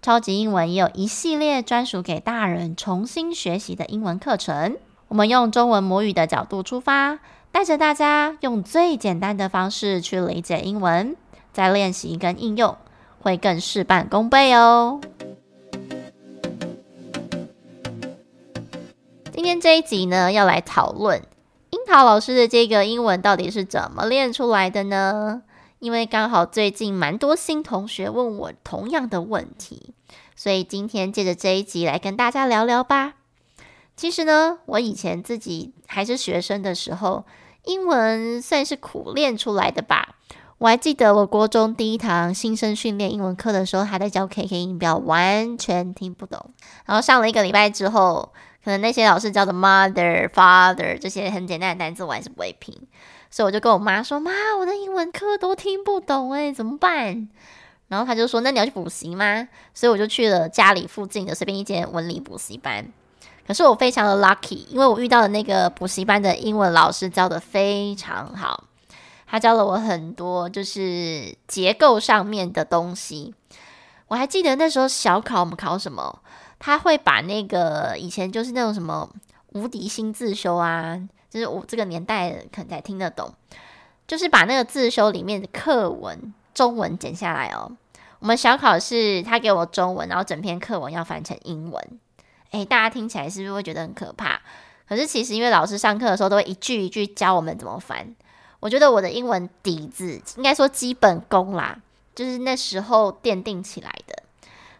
超级英文也有一系列专属给大人重新学习的英文课程。我们用中文母语的角度出发，带着大家用最简单的方式去理解英文，再练习跟应用，会更事半功倍哦。今天这一集呢，要来讨论樱桃老师的这个英文到底是怎么练出来的呢？因为刚好最近蛮多新同学问我同样的问题，所以今天借着这一集来跟大家聊聊吧。其实呢，我以前自己还是学生的时候，英文算是苦练出来的吧。我还记得我国中第一堂新生训练英文课的时候，还在教 KK 音标，完全听不懂。然后上了一个礼拜之后，可能那些老师教的 mother、father 这些很简单的单词，我还是不会拼。所以我就跟我妈说：“妈，我的英文课都听不懂诶，怎么办？”然后她就说：“那你要去补习吗？”所以我就去了家里附近的随便一间文理补习班。可是我非常的 lucky，因为我遇到的那个补习班的英文老师教得非常好，他教了我很多就是结构上面的东西。我还记得那时候小考我们考什么，他会把那个以前就是那种什么无敌新自修啊。就是我这个年代可能才听得懂，就是把那个自修里面的课文中文剪下来哦。我们小考是他给我中文，然后整篇课文要翻成英文。诶，大家听起来是不是会觉得很可怕？可是其实因为老师上课的时候都会一句一句教我们怎么翻，我觉得我的英文底子应该说基本功啦，就是那时候奠定起来的。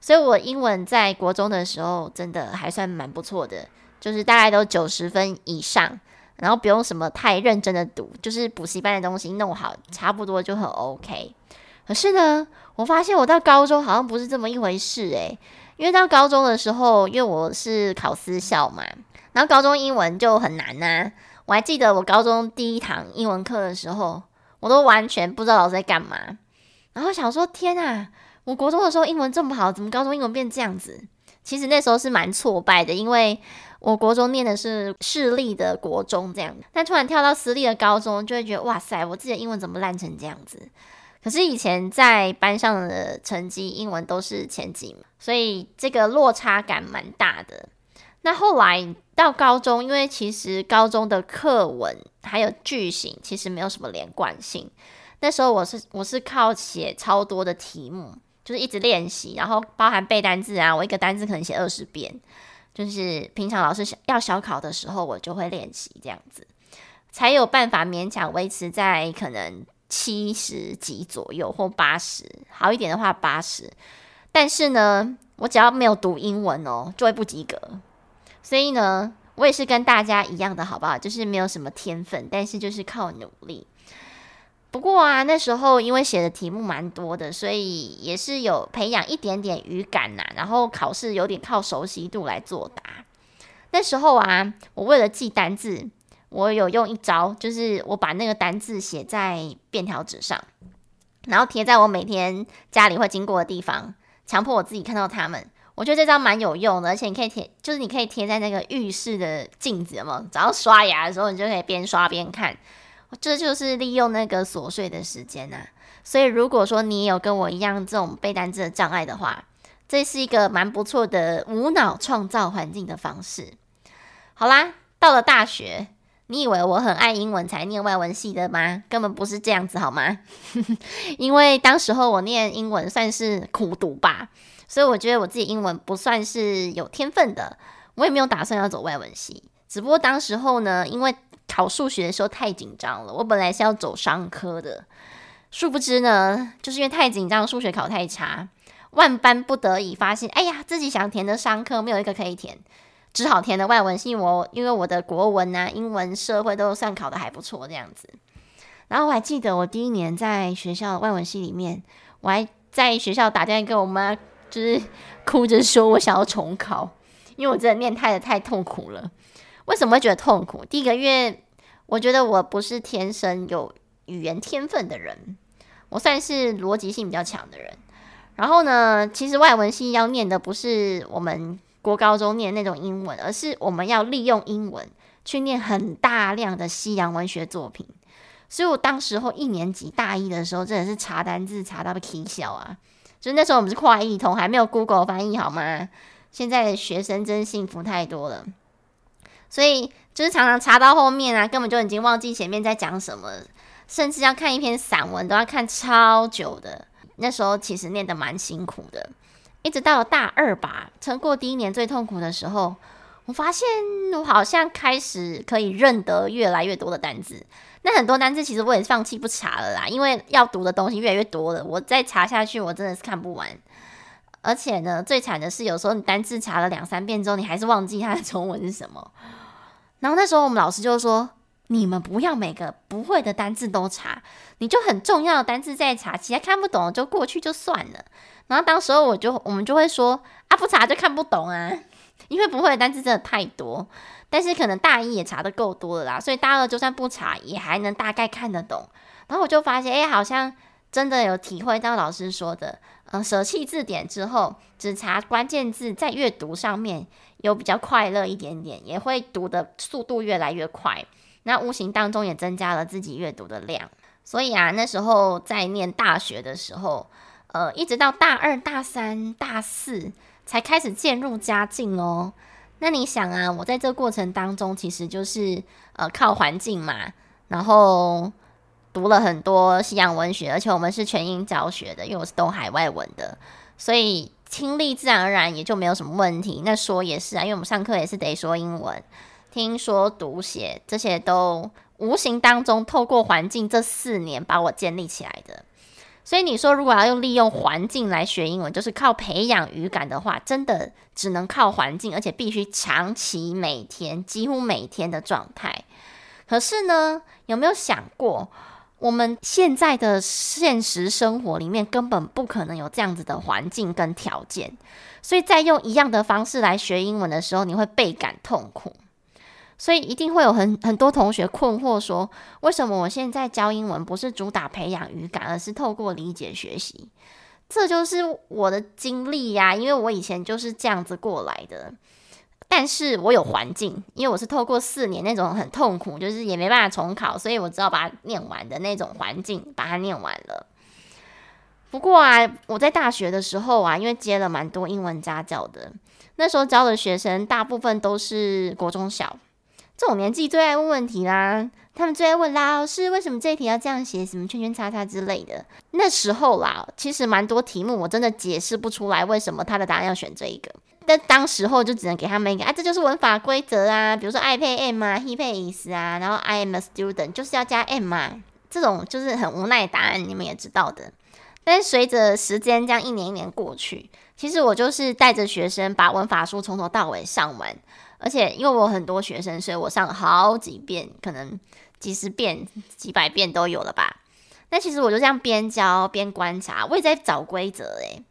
所以我英文在国中的时候真的还算蛮不错的，就是大概都九十分以上。然后不用什么太认真的读，就是补习班的东西弄好，差不多就很 OK。可是呢，我发现我到高中好像不是这么一回事诶，因为到高中的时候，因为我是考私校嘛，然后高中英文就很难呐。我还记得我高中第一堂英文课的时候，我都完全不知道老师在干嘛。然后想说，天啊，我国中的时候英文这么好，怎么高中英文变这样子？其实那时候是蛮挫败的，因为我国中念的是市立的国中这样，但突然跳到私立的高中，就会觉得哇塞，我自己的英文怎么烂成这样子？可是以前在班上的成绩英文都是前几名，所以这个落差感蛮大的。那后来到高中，因为其实高中的课文还有句型其实没有什么连贯性，那时候我是我是靠写超多的题目。就是一直练习，然后包含背单字啊，我一个单字可能写二十遍。就是平常老师要小考的时候，我就会练习这样子，才有办法勉强维持在可能七十几左右或八十，好一点的话八十。但是呢，我只要没有读英文哦，就会不及格。所以呢，我也是跟大家一样的，好不好？就是没有什么天分，但是就是靠努力。不过啊，那时候因为写的题目蛮多的，所以也是有培养一点点语感呐、然后考试有点靠熟悉度来作答。那时候啊，我为了记单字，我有用一招，就是我把那个单字写在便条纸上，然后贴在我每天家里会经过的地方，强迫我自己看到它们。我觉得这招蛮有用的，而且你可以贴，就是你可以贴在那个浴室的镜子嘛，早上刷牙的时候，你就可以边刷边看。这就是利用那个琐碎的时间呐，所以如果说你有跟我一样这种背单词的障碍的话，这是一个蛮不错的无脑创造环境的方式。好啦，到了大学，你以为我很爱英文才念外文系的吗？根本不是这样子，好吗？因为当时候我念英文算是苦读吧，所以我觉得我自己英文不算是有天分的，我也没有打算要走外文系，只不过当时候呢，因为考数学的时候太紧张了，我本来是要走商科的，殊不知呢，就是因为太紧张，数学考太差，万般不得已发现，哎呀，自己想填的商科没有一个可以填，只好填的外文系。我因为我的国文啊、英文、社会都算考得还不错这样子。然后我还记得我第一年在学校外文系里面，我还在学校打电话给我妈就是哭着说我想要重考，因为我真的念太的太痛苦了。为什么会觉得痛苦？第一个，因为我觉得我不是天生有语言天分的人，我算是逻辑性比较强的人。然后呢，其实外文系要念的不是我们国高中念那种英文，而是我们要利用英文去念很大量的西洋文学作品。所以我当时候一年级大一的时候，真的是查单字查到被气笑啊！就是那时候我们是跨译通，还没有 Google 翻译，好吗？现在的学生真幸福太多了。所以就是常常查到后面啊，根本就已经忘记前面在讲什么，甚至要看一篇散文都要看超久的。那时候其实念得蛮辛苦的，一直到了大二吧，撑过第一年最痛苦的时候，我发现我好像开始可以认得越来越多的单字。那很多单字其实我也放弃不查了啦，因为要读的东西越来越多了，我再查下去我真的是看不完。而且呢，最惨的是有时候你单字查了两三遍之后，你还是忘记它的中文是什么。然后那时候我们老师就说：“你们不要每个不会的单字都查，你就很重要的单字再查，其他看不懂就过去就算了。”然后当时候我就我们就会说：“啊，不查就看不懂啊，因为不会的单字真的太多。”但是可能大一也查得够多了啦，所以大二就算不查也还能大概看得懂。然后我就发现，哎，好像真的有体会到老师说的，嗯，舍弃字典之后，只查关键字，在阅读上面有比较快乐一点点，也会读的速度越来越快。那无形当中也增加了自己阅读的量。所以啊，那时候在念大学的时候，呃，一直到大二、大三、大四才开始渐入佳境哦。那你想啊，我在这过程当中，其实就是呃靠环境嘛，然后读了很多西洋文学，而且我们是全英教学的，因为我是懂海外文的，所以听力自然而然也就没有什么问题。那说也是啊，因为我们上课也是得说英文，听说读写这些都无形当中透过环境这四年把我建立起来的。所以你说，如果要用利用环境来学英文，就是靠培养语感的话，真的只能靠环境，而且必须长期每天，几乎每天的状态。可是呢，有没有想过，我们现在的现实生活里面根本不可能有这样子的环境跟条件，所以在用一样的方式来学英文的时候，你会倍感痛苦。所以一定会有很 很多同学困惑说，为什么我现在教英文不是主打培养语感，而是透过理解学习？这就是我的经历呀，因为我以前就是这样子过来的。但是我有环境，因为我是透过四年那种很痛苦，就是也没办法重考，所以我只好把它念完的那种环境把它念完了。不过啊，我在大学的时候啊，因为接了蛮多英文家教的，那时候教的学生大部分都是国中小。这种年纪最爱问问题啦，他们最爱问老师为什么这一题要这样写，什么圈圈叉叉之类的。那时候啦，其实蛮多题目我真的解释不出来为什么他的答案要选这一个。但当时候就只能给他们一个啊，这就是文法规则啊，比如说 I pay M 啊，he pays 啊，然后 I am a student 就是要加 M 嘛，这种就是很无奈的答案，你们也知道的。但随着时间这样一年一年过去，其实我就是带着学生把文法书从头到尾上完。而且因为我很多学生，所以我上了好几遍，可能几十遍、几百遍都有了吧。那其实我就这样边教边观察，我也在找规则诶。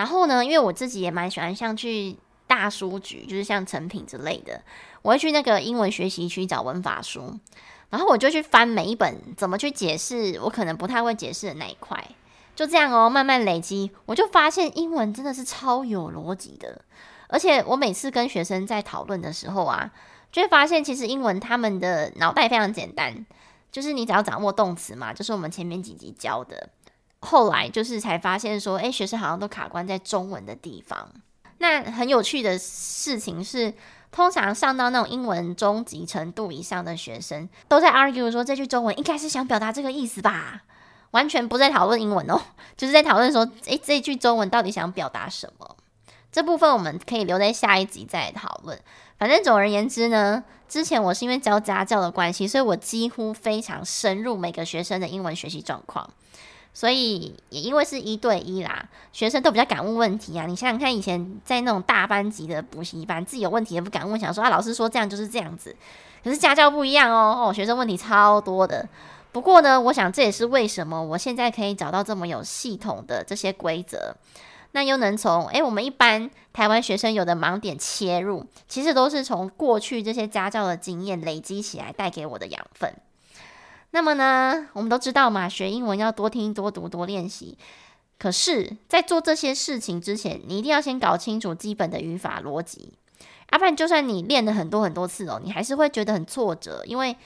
然后呢，因为我自己也蛮喜欢像去大书局，就是像成品之类的，我会去那个英文学习区找文法书，然后我就去翻每一本，怎么去解释我可能不太会解释的那一块。就这样哦，慢慢累积，我就发现英文真的是超有逻辑的。而且我每次跟学生在讨论的时候啊，就会发现其实英文他们的脑袋非常简单，就是你只要掌握动词嘛，就是我们前面几集教的。后来就是才发现说，诶，学生好像都卡关在中文的地方。那很有趣的事情是，通常上到那种英文中级程度以上的学生，都在 argue 说这句中文应该是想表达这个意思吧，完全不在讨论英文哦，就是在讨论说，诶，这句中文到底想表达什么？这部分我们可以留在下一集再讨论。反正总而言之呢，之前我是因为教家教的关系，所以我几乎非常深入每个学生的英文学习状况。所以也因为是一对一啦，学生都比较敢问问题啊。你想想看，以前在那种大班级的补习班，自己有问题也不敢问，想说啊，老师说这样就是这样子。可是家教不一样哦，哦，学生问题超多的。不过呢，我想这也是为什么我现在可以找到这么有系统的这些规则。那又能从诶我们一般台湾学生有的盲点切入，其实都是从过去这些家教的经验累积起来带给我的养分。那么呢，我们都知道嘛，学英文要多听、多读、多练习。可是，在做这些事情之前，你一定要先搞清楚基本的语法逻辑。要不然，就算你练了很多很多次哦，你还是会觉得很挫折，因为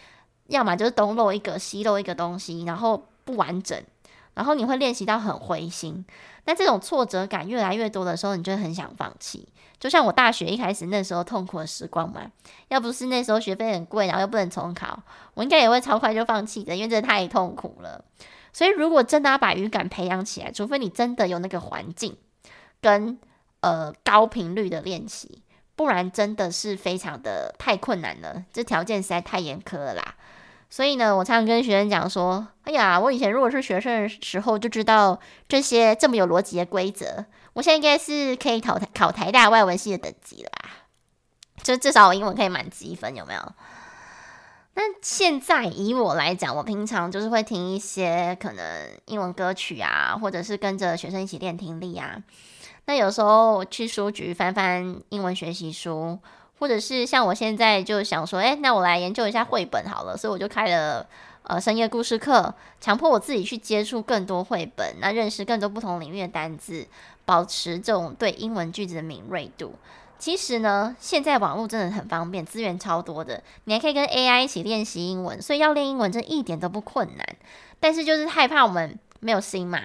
要么就是东漏一个，西漏一个东西，然后不完整，然后你会练习到很灰心。那这种挫折感越来越多的时候，你就很想放弃。就像我大学一开始那时候痛苦的时光嘛，要不是那时候学费很贵，然后又不能重考，我应该也会超快就放弃的，因为这太痛苦了。所以，如果真的要把语感培养起来，除非你真的有那个环境跟呃高频率的练习，不然真的是非常的太困难了，这条件实在太严苛了啦。所以呢，我常常跟学生讲说：“哎呀，我以前如果是学生的时候就知道这些这么有逻辑的规则，我现在应该是可以考台考台大外文系的等级了吧？就至少我英文可以满级分，有没有？那现在以我来讲，我平常就是会听一些可能英文歌曲啊，或者是跟着学生一起练听力啊。那有时候去书局翻翻英文学习书。”或者是像我现在就想说，诶，那我来研究一下绘本好了，所以我就开了呃深夜故事课，强迫我自己去接触更多绘本，那认识更多不同领域的单字，保持这种对英文句子的敏锐度。其实呢，现在网络真的很方便，资源超多的，你还可以跟 AI 一起练习英文，所以要练英文真一点都不困难。但是就是害怕我们没有心嘛，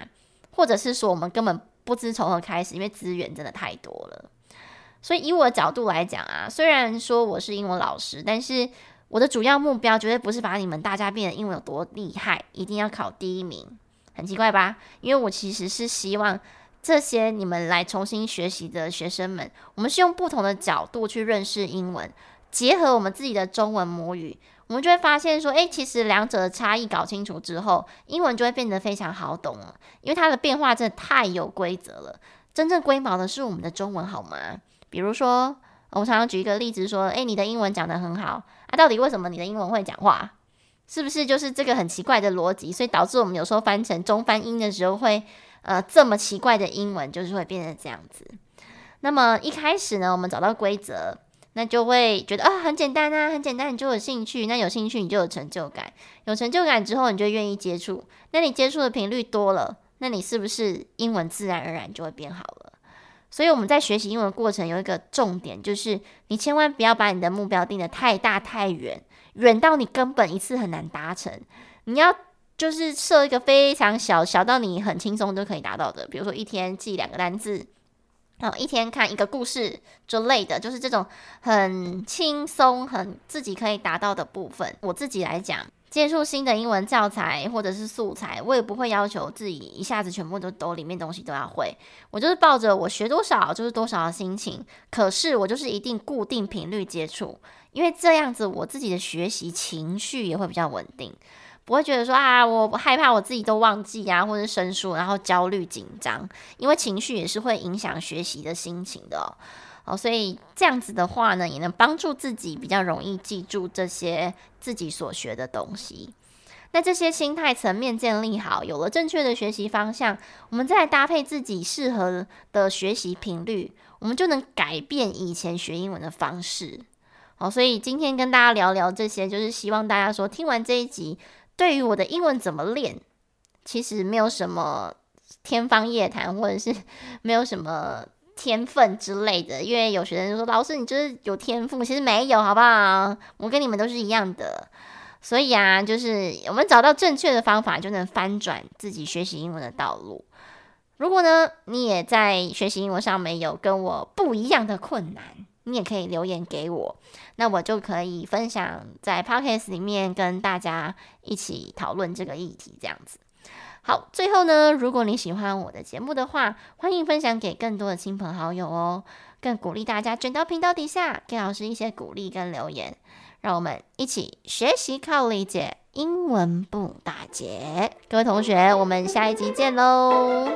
或者是说我们根本不知从何开始，因为资源真的太多了。所以以我的角度来讲啊，虽然说我是英文老师，但是我的主要目标绝对不是把你们大家变得英文有多厉害，一定要考第一名，很奇怪吧？因为我其实是希望这些你们来重新学习的学生们，我们是用不同的角度去认识英文，结合我们自己的中文母语，我们就会发现说，诶，其实两者的差异搞清楚之后，英文就会变得非常好懂了，因为它的变化真的太有规则了。真正龟毛的是我们的中文，好吗？比如说，我常常举一个例子说，诶，你的英文讲得很好啊，到底为什么你的英文会讲话？是不是就是这个很奇怪的逻辑，所以导致我们有时候翻成中翻英的时候会，呃，这么奇怪的英文就是会变成这样子。那么一开始呢，我们找到规则，那就会觉得啊，很简单啊，很简单，你就有兴趣，那有兴趣你就有成就感，有成就感之后你就愿意接触，那你接触的频率多了，那你是不是英文自然而然就会变好了？所以我们在学习英文的过程有一个重点，就是你千万不要把你的目标定得太大太远，远到你根本一次很难达成。你要就是设一个非常小，小到你很轻松就可以达到的，比如说一天记两个单字，然后一天看一个故事之类的，就是这种很轻松、很自己可以达到的部分。我自己来讲。接触新的英文教材或者是素材，我也不会要求自己一下子全部都都里面东西都要会。我就是抱着我学多少就是多少的心情，可是我就是一定固定频率接触，因为这样子我自己的学习情绪也会比较稳定，不会觉得说啊，我害怕我自己都忘记啊，或者生疏，然后焦虑紧张，因为情绪也是会影响学习的心情的。哦，所以这样子的话呢，也能帮助自己比较容易记住这些自己所学的东西。那这些心态层面建立好，有了正确的学习方向，我们再来搭配自己适合的学习频率，我们就能改变以前学英文的方式。好，所以今天跟大家聊聊这些，就是希望大家说听完这一集，对于我的英文怎么练，其实没有什么天方夜谭，或者是没有什么。天分之类的，因为有学生就说：“老师，你就是有天赋。”其实没有，好不好？我跟你们都是一样的。所以啊，就是我们找到正确的方法，就能翻转自己学习英文的道路。如果呢，你也在学习英文上没有跟我不一样的困难，你也可以留言给我，那我就可以分享在 Podcast 里面跟大家一起讨论这个议题，这样子。好，最后呢，如果你喜欢我的节目的话，欢迎分享给更多的亲朋好友哦。更鼓励大家卷到频道底下给老师一些鼓励跟留言，让我们一起学习靠理解，英文不打结。各位同学，我们下一集见喽！